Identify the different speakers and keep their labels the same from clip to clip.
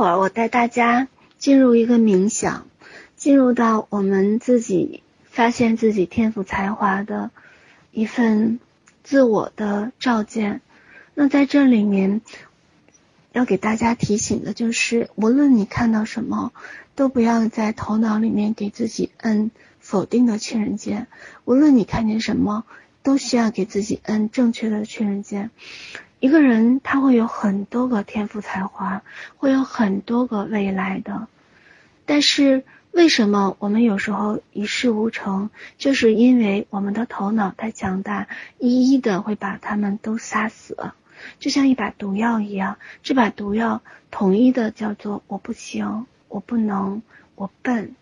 Speaker 1: 会儿我带大家进入一个冥想，进入到我们自己发现自己天赋才华的一份自我的照见。那在这里面，要给大家提醒的就是，无论你看到什么，都不要在头脑里面给自己摁否定的确认键。无论你看见什么，都需要给自己摁正确的确认键。一个人他会有很多个天赋才华，会有很多个未来的，但是为什么我们有时候一事无成？就是因为我们的头脑太强大，一一的会把他们都杀死，就像一把毒药一样。这把毒药统一的叫做我不行，我不能，我笨，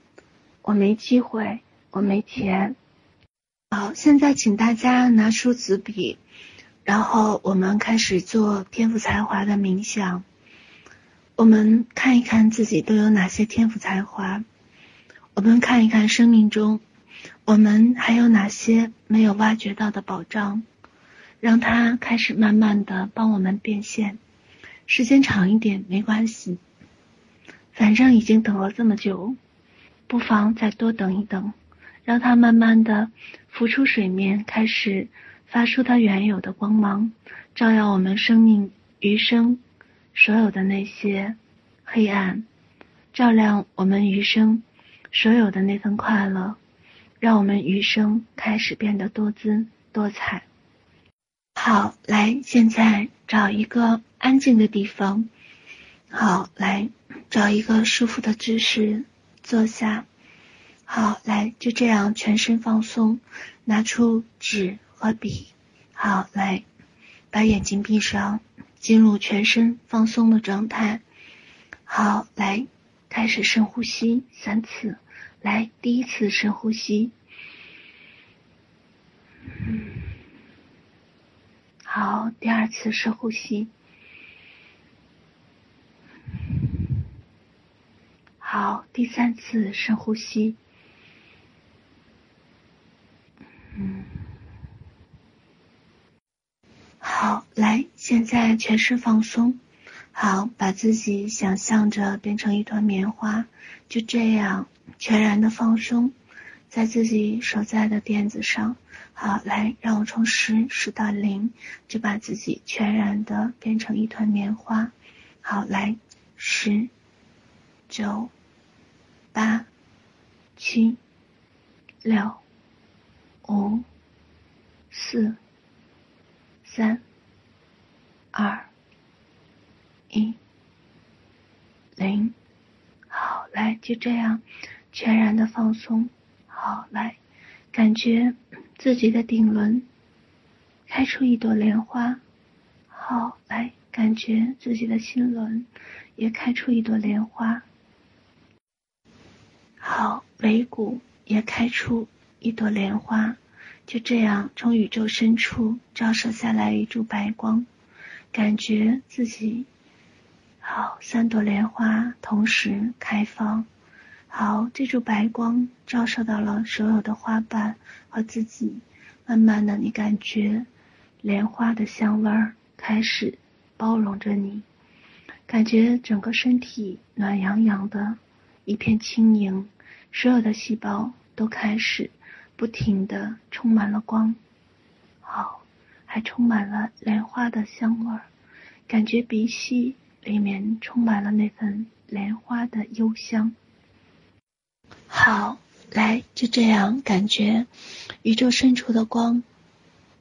Speaker 1: 我没机会，我没钱。好，现在请大家拿出纸笔。然后我们开始做天赋才华的冥想。我们看一看自己都有哪些天赋才华，我们看一看生命中我们还有哪些没有挖掘到的宝藏，让它开始慢慢的帮我们变现。时间长一点没关系，反正已经等了这么久，不妨再多等一等，让它慢慢的浮出水面，开始。发出它原有的光芒，照耀我们生命余生所有的那些黑暗，照亮我们余生所有的那份快乐，让我们余生开始变得多姿多彩。好，来，现在找一个安静的地方，好，来找一个舒服的姿势坐下。好，来，就这样全身放松，拿出纸。和笔，好，来，把眼睛闭上，进入全身放松的状态。好，来，开始深呼吸三次。来，第一次深呼吸。嗯。好，第二次深呼吸。好，第三次深呼吸。好，来，现在全身放松。好，把自己想象着变成一团棉花，就这样全然的放松在自己所在的垫子上。好，来，让我从十数到零，就把自己全然的变成一团棉花。好，来，十、九、八、七、六、五、四、三。二一零，好，来，就这样全然的放松。好，来，感觉自己的顶轮开出一朵莲花。好，来，感觉自己的心轮也开出一朵莲花。好，尾骨也开出一朵莲花。就这样，从宇宙深处照射下来一束白光。感觉自己好，三朵莲花同时开放。好，这束白光照射到了所有的花瓣和自己。慢慢的，你感觉莲花的香味儿开始包容着你，感觉整个身体暖洋洋的，一片轻盈，所有的细胞都开始不停的充满了光。好。还充满了莲花的香味儿，感觉鼻息里面充满了那份莲花的幽香。好，来，就这样感觉宇宙深处的光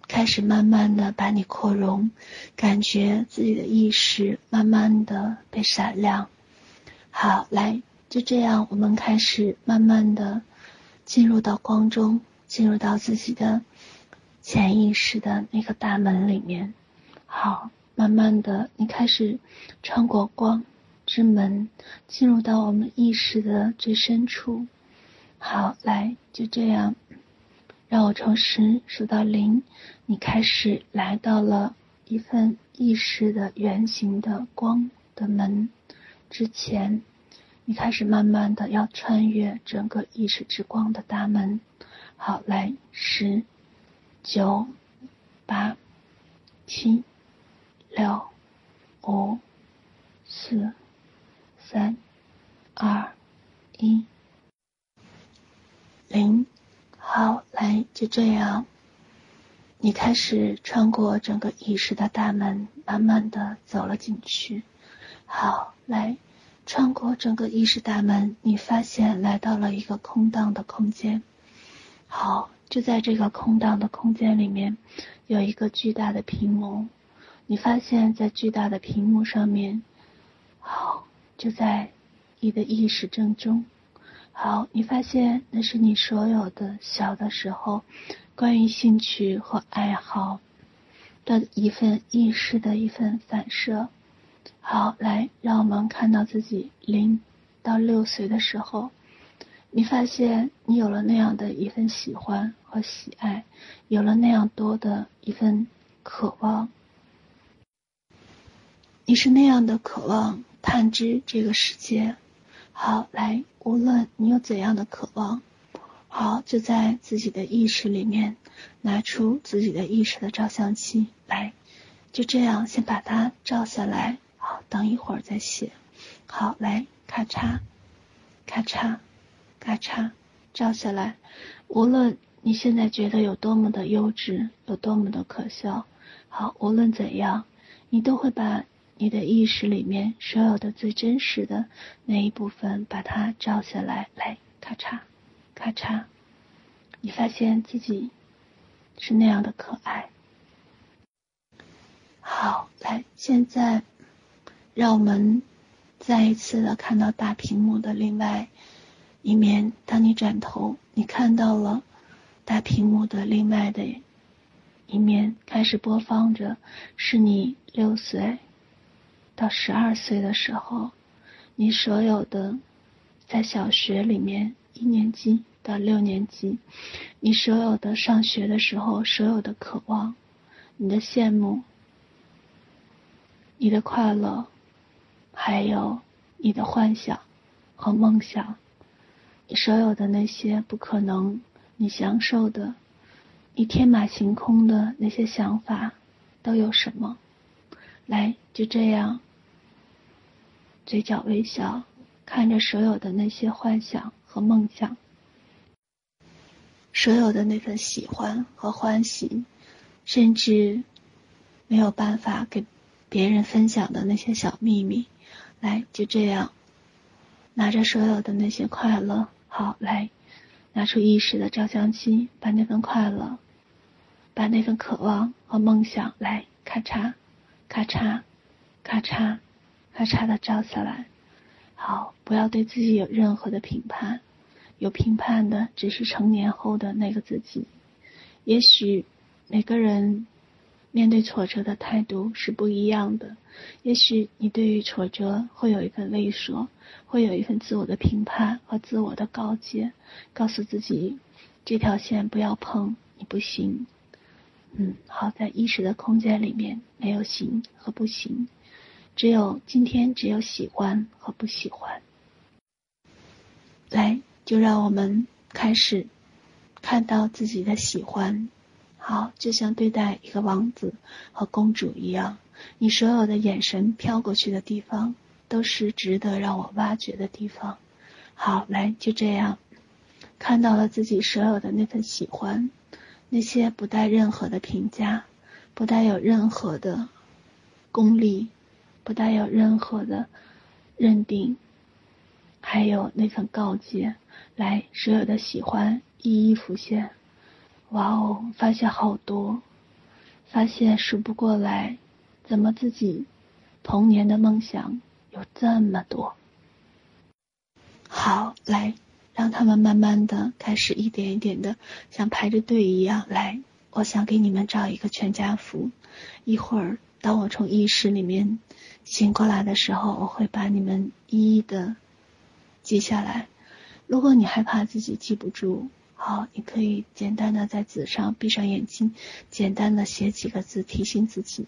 Speaker 1: 开始慢慢的把你扩容，感觉自己的意识慢慢的被闪亮。好，来，就这样，我们开始慢慢的进入到光中，进入到自己的。潜意识的那个大门里面，好，慢慢的，你开始穿过光之门，进入到我们意识的最深处。好，来，就这样，让我从十数到零，你开始来到了一份意识的圆形的光的门之前，你开始慢慢的要穿越整个意识之光的大门。好，来，十。九、八、七、六、五、四、三、二、一、零。好，来，就这样，你开始穿过整个意识的大门，慢慢的走了进去。好，来，穿过整个意识大门，你发现来到了一个空荡的空间。好，就在这个空荡的空间里面，有一个巨大的屏幕。你发现，在巨大的屏幕上面，好，就在你的意识正中。好，你发现那是你所有的小的时候，关于兴趣和爱好的一份意识的一份反射。好，来，让我们看到自己零到六岁的时候，你发现你有了那样的一份喜欢和喜爱，有了那样多的一份渴望。你是那样的渴望探知这个世界。好，来，无论你有怎样的渴望，好，就在自己的意识里面拿出自己的意识的照相机来，就这样先把它照下来。好，等一会儿再写。好，来，咔嚓，咔嚓，咔嚓，照下来。无论你现在觉得有多么的幼稚，有多么的可笑，好，无论怎样，你都会把。你的意识里面所有的最真实的那一部分，把它照下来，来，咔嚓，咔嚓，你发现自己是那样的可爱。好，来，现在让我们再一次的看到大屏幕的另外一面。当你转头，你看到了大屏幕的另外的一面，开始播放着，是你六岁。到十二岁的时候，你所有的在小学里面一年级到六年级，你所有的上学的时候所有的渴望，你的羡慕，你的快乐，还有你的幻想和梦想，所有的那些不可能你享受的，你天马行空的那些想法都有什么？来，就这样。嘴角微笑，看着所有的那些幻想和梦想，所有的那份喜欢和欢喜，甚至没有办法给别人分享的那些小秘密，来，就这样，拿着所有的那些快乐，好，来，拿出意识的照相机，把那份快乐，把那份渴望和梦想，来，咔嚓，咔嚓，咔嚓。咔嚓的照下来，好，不要对自己有任何的评判，有评判的只是成年后的那个自己。也许每个人面对挫折的态度是不一样的，也许你对于挫折会有一份畏缩，会有一份自我的评判和自我的告诫，告诉自己这条线不要碰，你不行。嗯，好，在意识的空间里面没有行和不行。只有今天，只有喜欢和不喜欢。来，就让我们开始看到自己的喜欢。好，就像对待一个王子和公主一样，你所有的眼神飘过去的地方，都是值得让我挖掘的地方。好，来，就这样看到了自己所有的那份喜欢，那些不带任何的评价，不带有任何的功利。不带有任何的认定，还有那份告诫，来，所有的喜欢一一浮现。哇哦，发现好多，发现数不过来，怎么自己童年的梦想有这么多？好，来，让他们慢慢的开始一点一点的像排着队一样来。我想给你们照一个全家福，一会儿当我从意识里面。醒过来的时候，我会把你们一一的记下来。如果你害怕自己记不住，好，你可以简单的在纸上闭上眼睛，简单的写几个字提醒自己。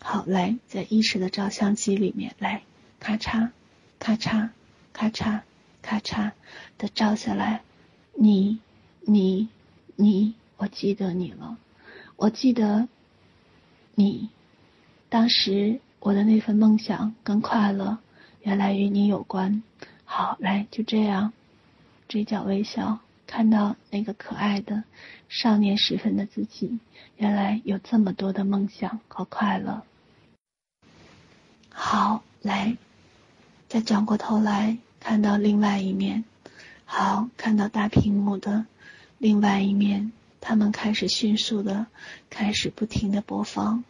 Speaker 1: 好，来，在意识的照相机里面来，咔嚓，咔嚓，咔嚓，咔嚓的照下来。你，你，你，我记得你了，我记得你当时。我的那份梦想跟快乐，原来与你有关。好，来，就这样，嘴角微笑，看到那个可爱的少年时分的自己，原来有这么多的梦想和快乐。好，来，再转过头来看到另外一面。好，看到大屏幕的另外一面，他们开始迅速的，开始不停的播放，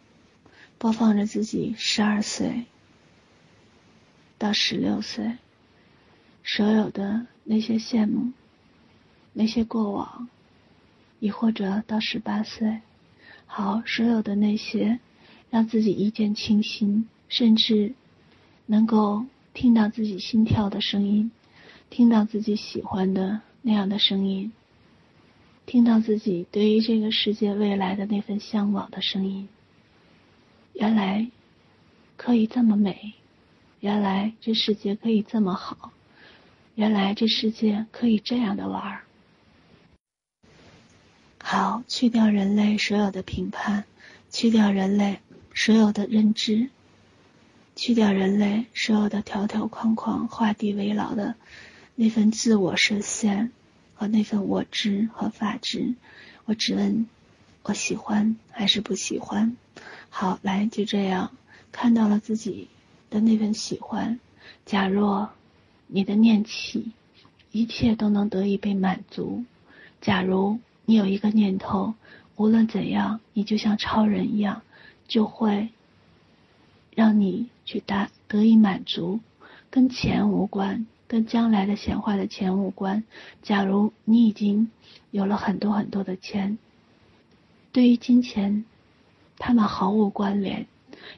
Speaker 1: 播放着自己十二岁到十六岁，所有的那些羡慕，那些过往，亦或者到十八岁，好，所有的那些让自己一见倾心，甚至能够听到自己心跳的声音。听到自己喜欢的那样的声音，听到自己对于这个世界未来的那份向往的声音。原来可以这么美，原来这世界可以这么好，原来这世界可以这样的玩。好，去掉人类所有的评判，去掉人类所有的认知，去掉人类所有的条条框框、画地为牢的。那份自我设限和那份我知和法知，我只问：我喜欢还是不喜欢？好，来，就这样看到了自己的那份喜欢。假若你的念起，一切都能得以被满足。假如你有一个念头，无论怎样，你就像超人一样，就会让你去达得以满足，跟钱无关。跟将来的显化的钱无关。假如你已经有了很多很多的钱，对于金钱，他们毫无关联。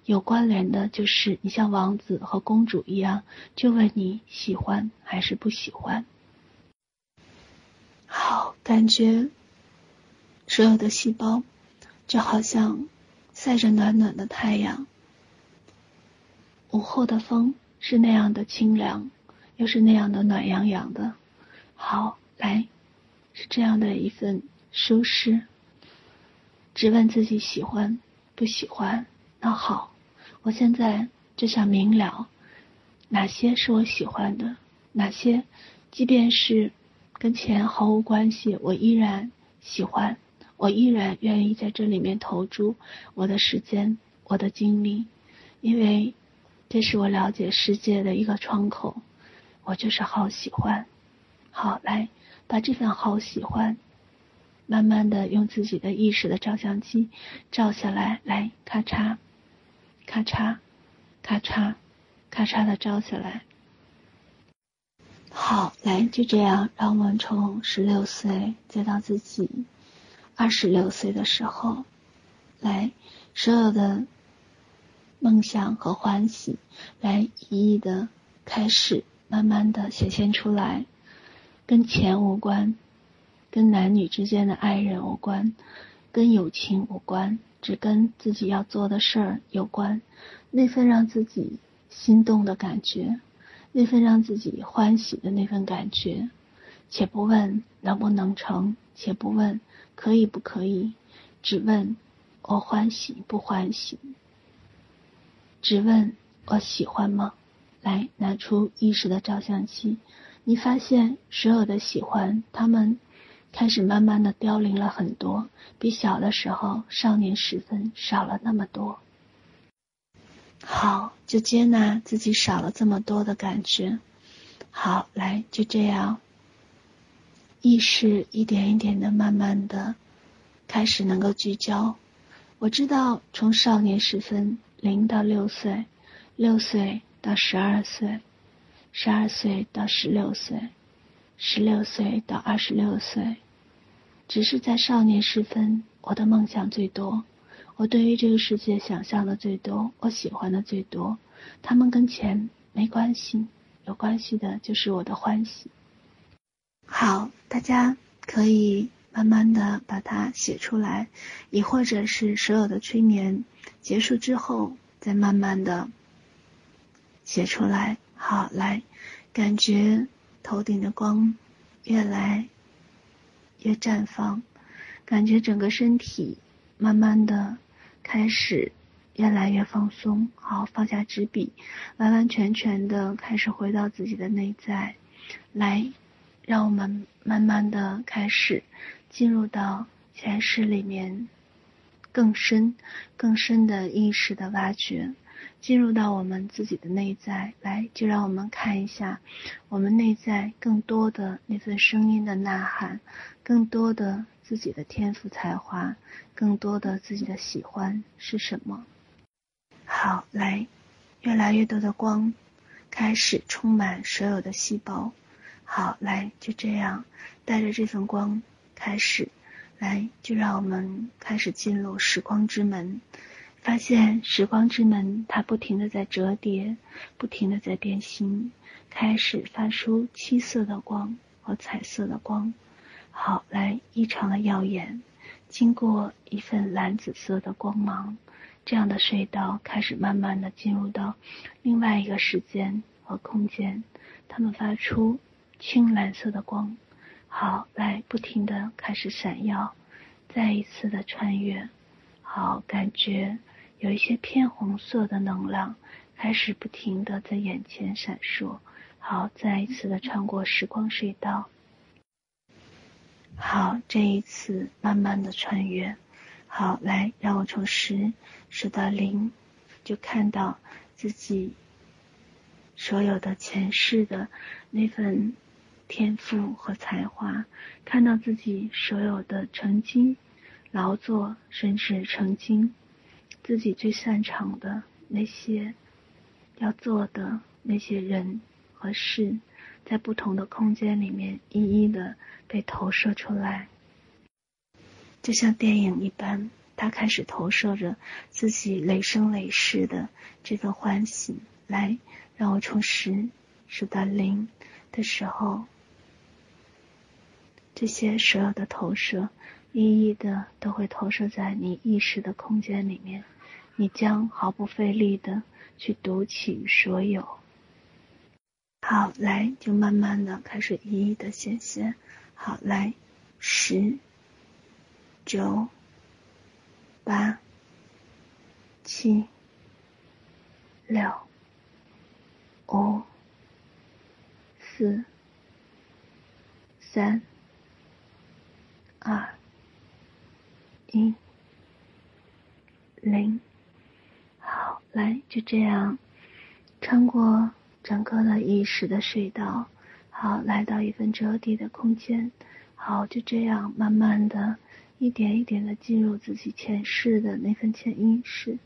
Speaker 1: 有关联的就是你像王子和公主一样，就问你喜欢还是不喜欢。好，感觉所有的细胞就好像晒着暖暖的太阳，午后的风是那样的清凉。又是那样的暖洋洋的，好，来，是这样的一份舒适。只问自己喜欢不喜欢，那好，我现在就想明了，哪些是我喜欢的，哪些，即便是跟钱毫无关系，我依然喜欢，我依然愿意在这里面投注我的时间、我的精力，因为这是我了解世界的一个窗口。我就是好喜欢，好，来把这份好喜欢，慢慢的用自己的意识的照相机照下来，来咔嚓，咔嚓，咔嚓，咔嚓的照下来。好，来就这样，让我们从十六岁再到自己二十六岁的时候，来所有的梦想和欢喜，来一一的开始。慢慢的显现出来，跟钱无关，跟男女之间的爱人无关，跟友情无关，只跟自己要做的事儿有关。那份让自己心动的感觉，那份让自己欢喜的那份感觉，且不问能不能成，且不问可以不可以，只问我欢喜不欢喜，只问我喜欢吗？来，拿出意识的照相机，你发现所有的喜欢，他们开始慢慢的凋零了很多，比小的时候少年时分少了那么多。好，就接纳自己少了这么多的感觉。好，来，就这样，意识一点一点的，慢慢的开始能够聚焦。我知道，从少年时分零到六岁，六岁。到十二岁，十二岁到十六岁，十六岁到二十六岁，只是在少年时分，我的梦想最多，我对于这个世界想象的最多，我喜欢的最多。他们跟钱没关系，有关系的就是我的欢喜。好，大家可以慢慢的把它写出来，亦或者是所有的催眠结束之后，再慢慢的。写出来，好，来，感觉头顶的光越来越绽放，感觉整个身体慢慢的开始越来越放松，好，放下纸笔，完完全全的开始回到自己的内在，来，让我们慢慢的开始进入到前世里面更深、更深的意识的挖掘，进入到我们自己的内在，来，就让我们看一下我们内在更多的那份声音的呐喊，更多的自己的天赋才华，更多的自己的喜欢是什么。好，来，越来越多的光开始充满所有的细胞。好，来，就这样，带着这份光开始，来，就让我们开始进入时光之门。发现时光之门，它不停的在折叠，不停的在变形，开始发出七色的光和彩色的光。好，来，异常的耀眼，经过一份蓝紫色的光芒。这样的隧道开始慢慢的进入到另外一个时间和空间，它们发出青蓝色的光，好，来不停的开始闪耀，再一次的穿越，好，感觉有一些偏红色的能量开始不停的在眼前闪烁，好，再一次的穿过时光隧道，好，这一次慢慢的穿越。好，来，让我从十数到零，就看到自己所有的前世的那份天赋和才华，看到自己所有的曾经劳作，甚至曾经自己最擅长的那些要做的那些人和事，在不同的空间里面一一的被投射出来。就像电影一般，他开始投射着自己累生累世的这份欢喜。来，让我从十数到零的时候，这些所有的投射，一一的都会投射在你意识的空间里面。你将毫不费力的去读取所有。好，来，就慢慢的开始一一的显现。好，来，十。九、八、七、六、五、四、三、二、一、零。好，来，就这样穿过整个的意识的隧道，好，来到一份折叠的空间。好，就这样慢慢的。一点一点的进入自己前世的那份潜意识，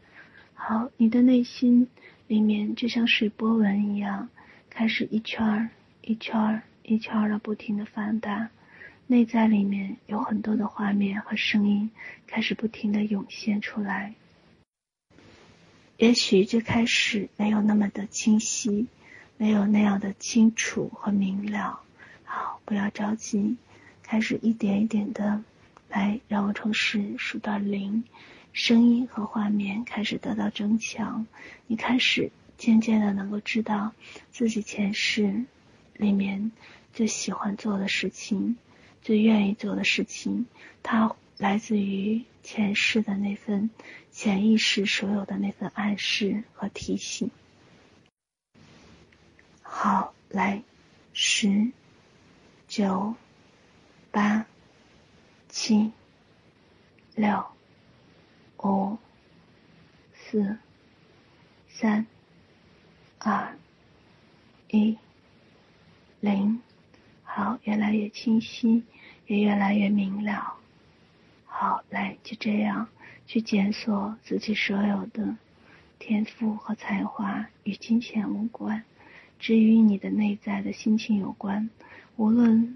Speaker 1: 好，你的内心里面就像水波纹一样，开始一圈儿一圈儿一圈儿的不停的放大，内在里面有很多的画面和声音开始不停的涌现出来。也许最开始没有那么的清晰，没有那样的清楚和明了，好，不要着急，开始一点一点的。来，让我从十数到零，声音和画面开始得到增强。你开始渐渐的能够知道自己前世里面最喜欢做的事情，最愿意做的事情，它来自于前世的那份潜意识所有的那份暗示和提醒。好，来，十、九、八。七、六、五、四、三、二、一、零。好，越来越清晰，也越来越明了。好，来，就这样去检索自己所有的天赋和才华，与金钱无关，只与你的内在的心情有关。无论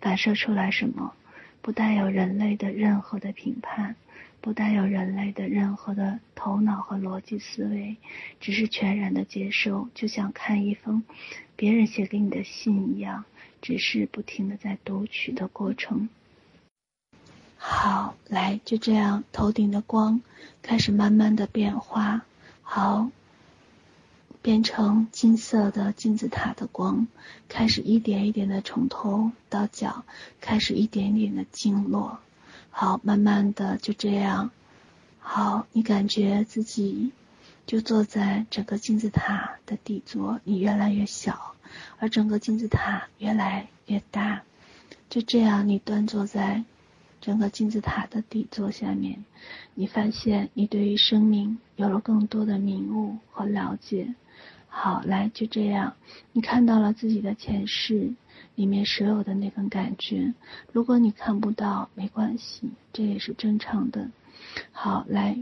Speaker 1: 反射出来什么。不带有人类的任何的评判，不带有人类的任何的头脑和逻辑思维，只是全然的接受，就像看一封别人写给你的信一样，只是不停的在读取的过程。好，来，就这样，头顶的光开始慢慢的变化。好。变成金色的金字塔的光，开始一点一点的从头到脚，开始一点一点的经络。好，慢慢的就这样。好，你感觉自己就坐在整个金字塔的底座，你越来越小，而整个金字塔越来越大。就这样，你端坐在整个金字塔的底座下面，你发现你对于生命有了更多的明悟和了解。好，来，就这样，你看到了自己的前世里面所有的那份感觉。如果你看不到，没关系，这也是正常的。好，来，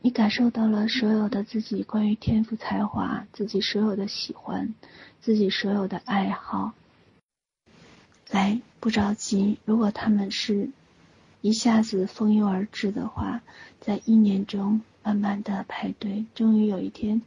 Speaker 1: 你感受到了所有的自己关于天赋才华，自己所有的喜欢，自己所有的爱好。来，不着急，如果他们是一下子蜂拥而至的话，在一年中慢慢的排队，终于有一天。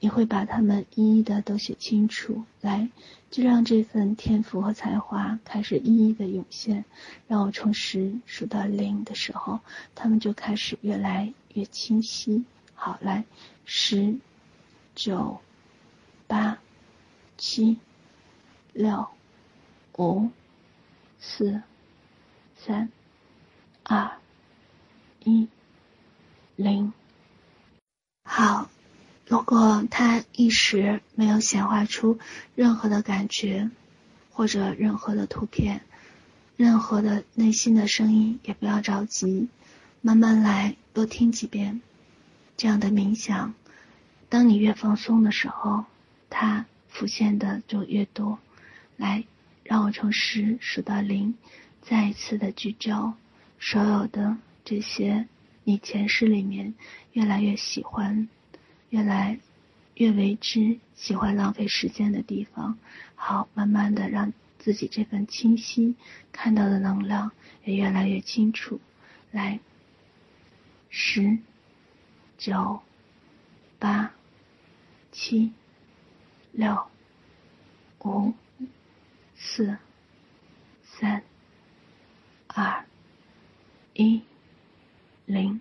Speaker 1: 你会把它们一一的都写清楚，来，就让这份天赋和才华开始一一的涌现。让我从十数到零的时候，他们就开始越来越清晰。好，来，十、九、八、七、六、五、四、三、二、一、零。好。如果他一时没有显化出任何的感觉，或者任何的图片，任何的内心的声音，也不要着急，慢慢来，多听几遍这样的冥想。当你越放松的时候，它浮现的就越多。来，让我从十数到零，再一次的聚焦所有的这些你前世里面越来越喜欢。越来越为之喜欢浪费时间的地方，好，慢慢的让自己这份清晰看到的能量也越来越清楚。来，十、九、八、七、六、五、四、三、二、一、零。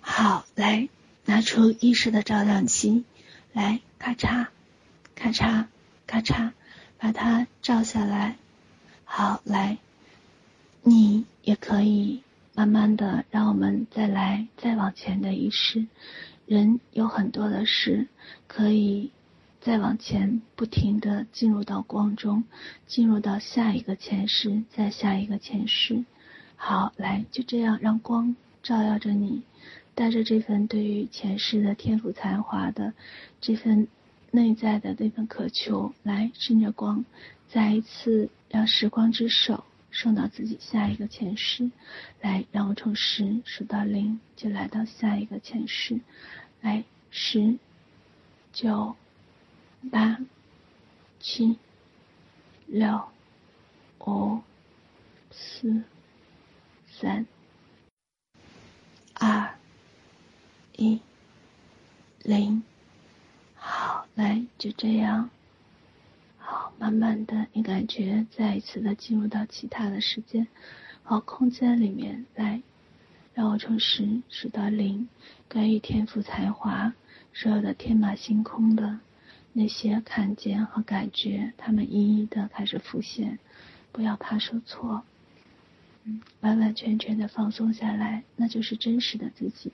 Speaker 1: 好，来。拿出意识的照亮器，来，咔嚓，咔嚓，咔嚓，把它照下来。好，来，你也可以慢慢的让我们再来再往前的意识。人有很多的事，可以再往前不停的进入到光中，进入到下一个前世，再下一个前世。好，来，就这样让光照耀着你。带着这份对于前世的天赋才华的这份内在的那份渴求，来顺着光，再一次让时光之手送到自己下一个前世，来让我从十数到零，就来到下一个前世，来十、九、八、七、六、五、四、三、二。一零，好，来，就这样，好，慢慢的，你感觉再一次的进入到其他的时间。和空间里面来，让我从十数到零，关于天赋才华，所有的天马行空的那些看见和感觉，他们一一的开始浮现，不要怕说错，嗯，完完全全的放松下来，那就是真实的自己。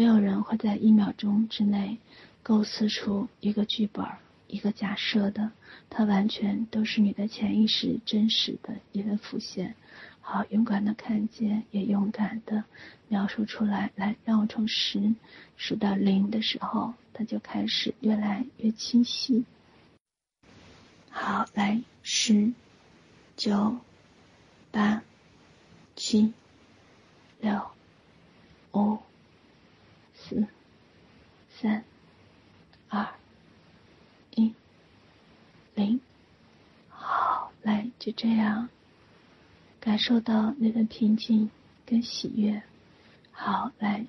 Speaker 1: 没有人会在一秒钟之内构思出一个剧本、一个假设的，它完全都是你的潜意识真实的一个浮现。好，勇敢的看见，也勇敢的描述出来。来，让我从十数到零的时候，它就开始越来越清晰。好，来，十、九、八、七、六、五。四、三、二、一、零，好，来，就这样，感受到那份平静跟喜悦。好，来，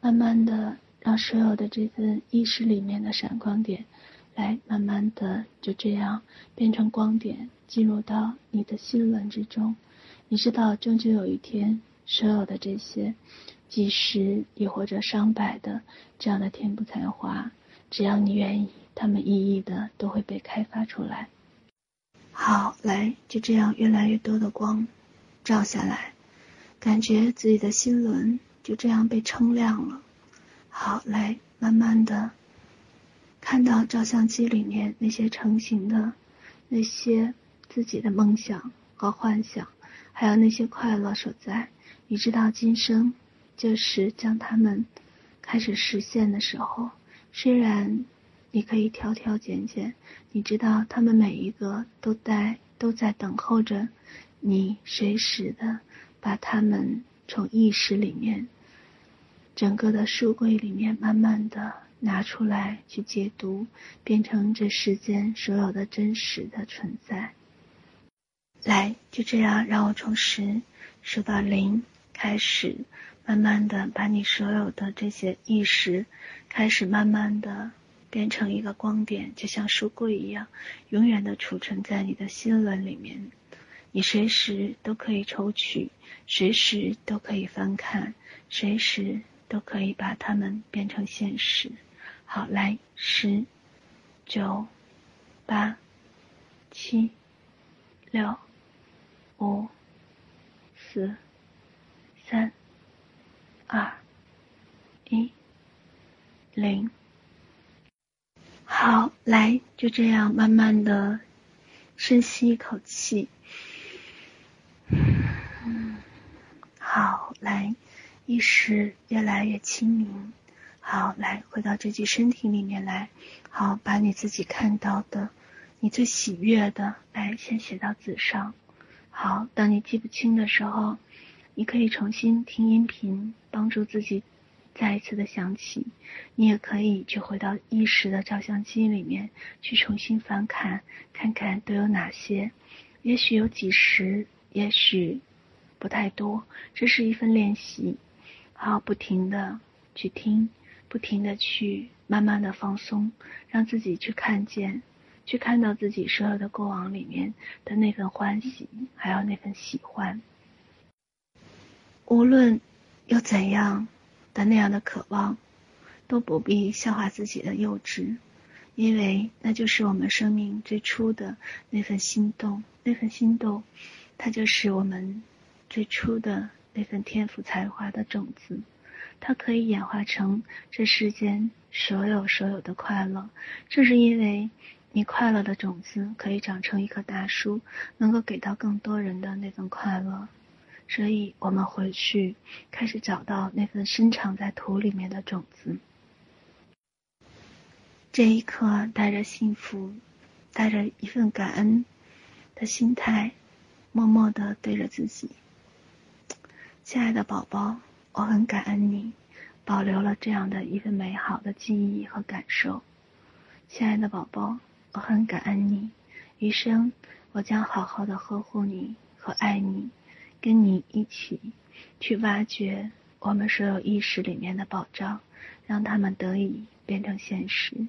Speaker 1: 慢慢的让所有的这份意识里面的闪光点，来慢慢的就这样变成光点，进入到你的心轮之中。你知道，终究有一天，所有的这些。几十亦或者上百的这样的天赋才华，只要你愿意，他们一一的都会被开发出来。好，来，就这样，越来越多的光照下来，感觉自己的心轮就这样被撑亮了。好，来慢慢的看到照相机里面那些成型的那些自己的梦想和幻想，还有那些快乐所在。你知道今生就是将它们开始实现的时候，虽然你可以挑挑拣拣，你知道他们每一个都在都在等候着你，随时的把他们从意识里面。整个的书柜里面，慢慢的拿出来去解读，变成这世间所有的真实的存在。来，就这样，让我从十数到零开始，慢慢的把你所有的这些意识，开始慢慢的变成一个光点，就像书柜一样，永远的储存在你的心轮里面。你随时都可以抽取，随时都可以翻看，随时。都可以把它们变成现实。好，来，十、九、八、七、六、五、四、三、二、一、零。好，来，就这样慢慢的深吸一口气。嗯，好，来。意识越来越清明，好，来回到这具身体里面来，好，把你自己看到的，你最喜悦的，来先写到纸上，好，当你记不清的时候，你可以重新听音频，帮助自己再一次的想起，你也可以去回到意识的照相机里面去重新翻看，看看都有哪些，也许有几十，也许不太多，这是一份练习。好，不停的去听，不停的去慢慢的放松，让自己去看见，去看到自己所有的过往里面的那份欢喜，还有那份喜欢。无论有怎样的那样的渴望，都不必笑话自己的幼稚，因为那就是我们生命最初的那份心动，那份心动，它就是我们最初的。那份天赋才华的种子，它可以演化成这世间所有所有的快乐。正是因为你快乐的种子可以长成一棵大树，能够给到更多人的那份快乐，所以我们回去开始找到那份深藏在土里面的种子。这一刻，带着幸福，带着一份感恩的心态，默默地对着自己。亲爱的宝宝，我很感恩你保留了这样的一份美好的记忆和感受。亲爱的宝宝，我很感恩你，余生我将好好的呵护你和爱你，跟你一起去挖掘我们所有意识里面的宝藏，让他们得以变成现实。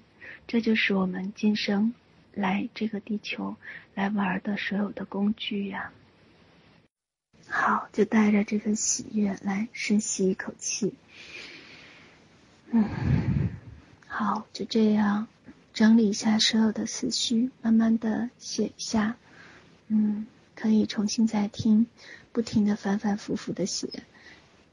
Speaker 1: 这就是我们今生来这个地球来玩的所有的工具呀。好，就带着这份喜悦来深吸一口气。嗯，好，就这样整理一下所有的思绪，慢慢的写一下。嗯，可以重新再听，不停的反反复复的写。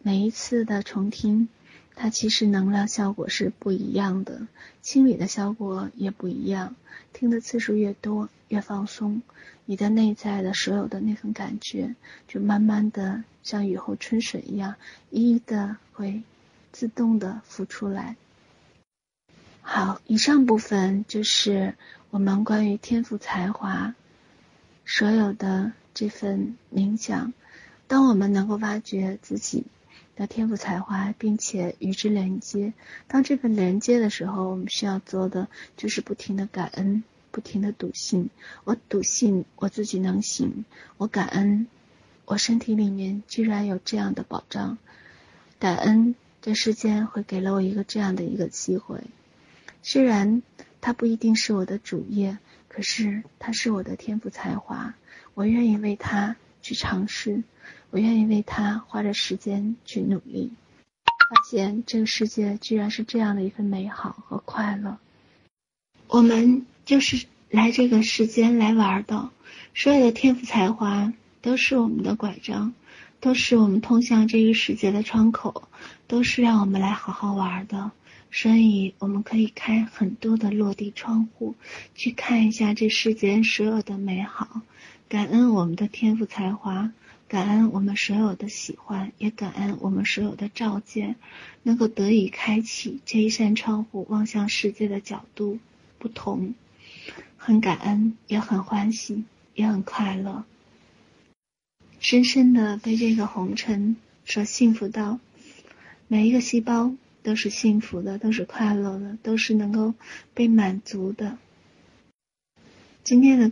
Speaker 1: 每一次的重听，它其实能量效果是不一样的，清理的效果也不一样。听的次数越多，越放松。你的内在的所有的那份感觉，就慢慢的像雨后春笋一样，一一的会自动的浮出来。好，以上部分就是我们关于天赋才华所有的这份冥想。当我们能够挖掘自己的天赋才华，并且与之连接，当这份连接的时候，我们需要做的就是不停的感恩。不停的笃信，我笃信我自己能行，我感恩我身体里面居然有这样的保障，感恩这世间会给了我一个这样的一个机会，虽然它不一定是我的主业，可是它是我的天赋才华，我愿意为它去尝试，我愿意为它花着时间去努力，发现这个世界居然是这样的一份美好和快乐，我们。就是来这个世间来玩的，所有的天赋才华都是我们的拐杖，都是我们通向这个世界的窗口，都是让我们来好好玩的。所以我们可以开很多的落地窗户，去看一下这世间所有的美好，感恩我们的天赋才华，感恩我们所有的喜欢，也感恩我们所有的照见，能够得以开启这一扇窗户，望向世界的角度不同，很感恩，也很欢喜，也很快乐，深深的被这个红尘所幸福到，每一个细胞。都是幸福的，都是快乐的，都是能够被满足的。今天的